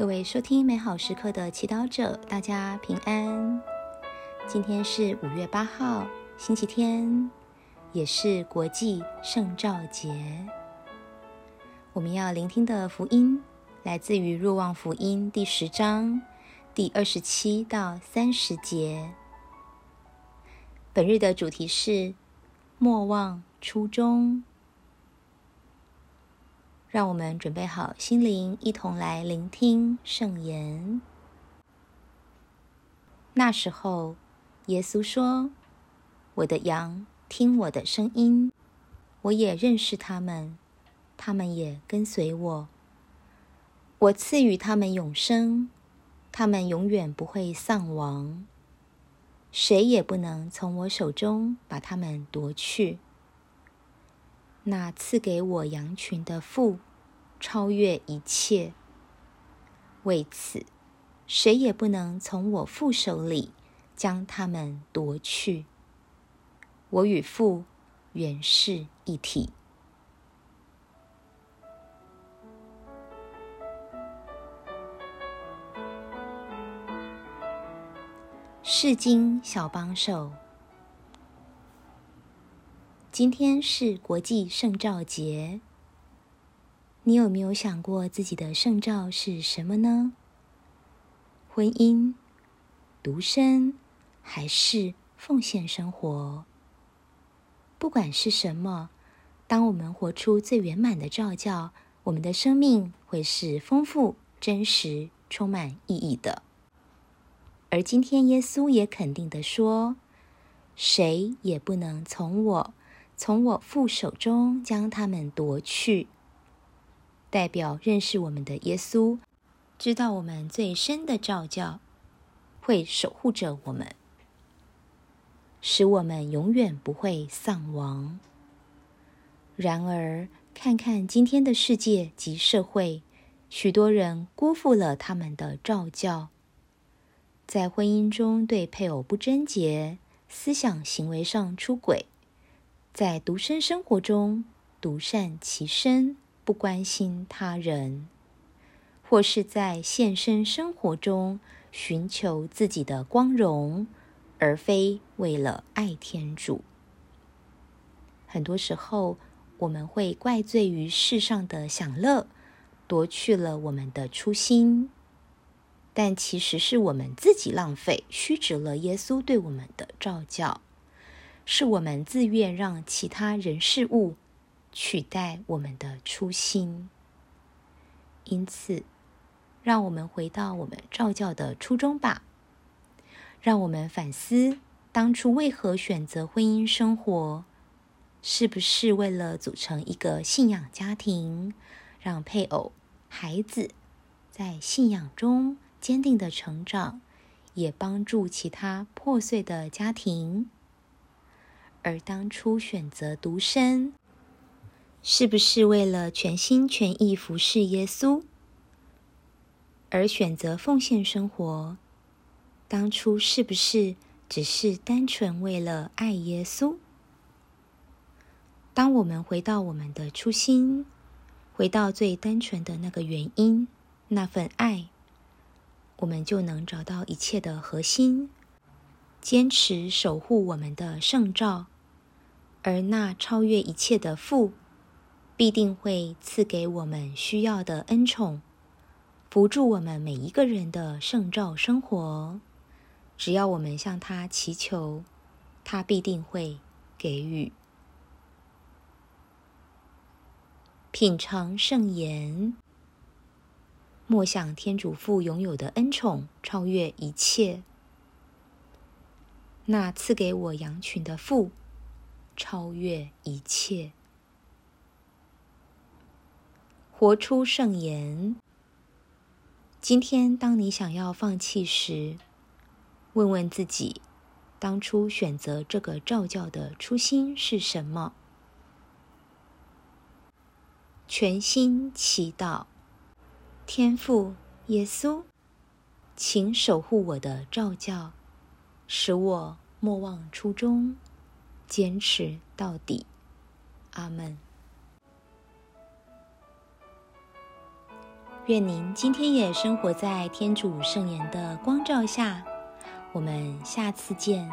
各位收听美好时刻的祈祷者，大家平安。今天是五月八号，星期天，也是国际圣召节。我们要聆听的福音来自于《若望福音》第十章第二十七到三十节。本日的主题是莫忘初衷。让我们准备好心灵，一同来聆听圣言。那时候，耶稣说：“我的羊听我的声音，我也认识他们，他们也跟随我。我赐予他们永生，他们永远不会丧亡，谁也不能从我手中把他们夺去。”那赐给我羊群的父，超越一切。为此，谁也不能从我父手里将他们夺去。我与父原是一体。世经小帮手。今天是国际圣召节，你有没有想过自己的圣召是什么呢？婚姻、独身，还是奉献生活？不管是什么，当我们活出最圆满的照教，我们的生命会是丰富、真实、充满意义的。而今天，耶稣也肯定的说：“谁也不能从我。”从我父手中将他们夺去，代表认识我们的耶稣，知道我们最深的召教，会守护着我们，使我们永远不会丧亡。然而，看看今天的世界及社会，许多人辜负了他们的召教，在婚姻中对配偶不贞洁，思想行为上出轨。在独身生活中独善其身，不关心他人；或是在现身生活中寻求自己的光荣，而非为了爱天主。很多时候，我们会怪罪于世上的享乐，夺去了我们的初心，但其实是我们自己浪费、虚掷了耶稣对我们的召教。是我们自愿让其他人事物取代我们的初心，因此，让我们回到我们照教的初衷吧。让我们反思当初为何选择婚姻生活，是不是为了组成一个信仰家庭，让配偶、孩子在信仰中坚定的成长，也帮助其他破碎的家庭。而当初选择独身，是不是为了全心全意服侍耶稣？而选择奉献生活，当初是不是只是单纯为了爱耶稣？当我们回到我们的初心，回到最单纯的那个原因，那份爱，我们就能找到一切的核心。坚持守护我们的圣召，而那超越一切的父，必定会赐给我们需要的恩宠，扶助我们每一个人的圣召生活。只要我们向他祈求，他必定会给予。品尝圣言，莫想天主父拥有的恩宠，超越一切。那赐给我羊群的父，超越一切。活出圣言。今天，当你想要放弃时，问问自己：当初选择这个召教的初心是什么？全心祈祷，天父耶稣，请守护我的召教。使我莫忘初衷，坚持到底。阿门。愿您今天也生活在天主圣言的光照下。我们下次见。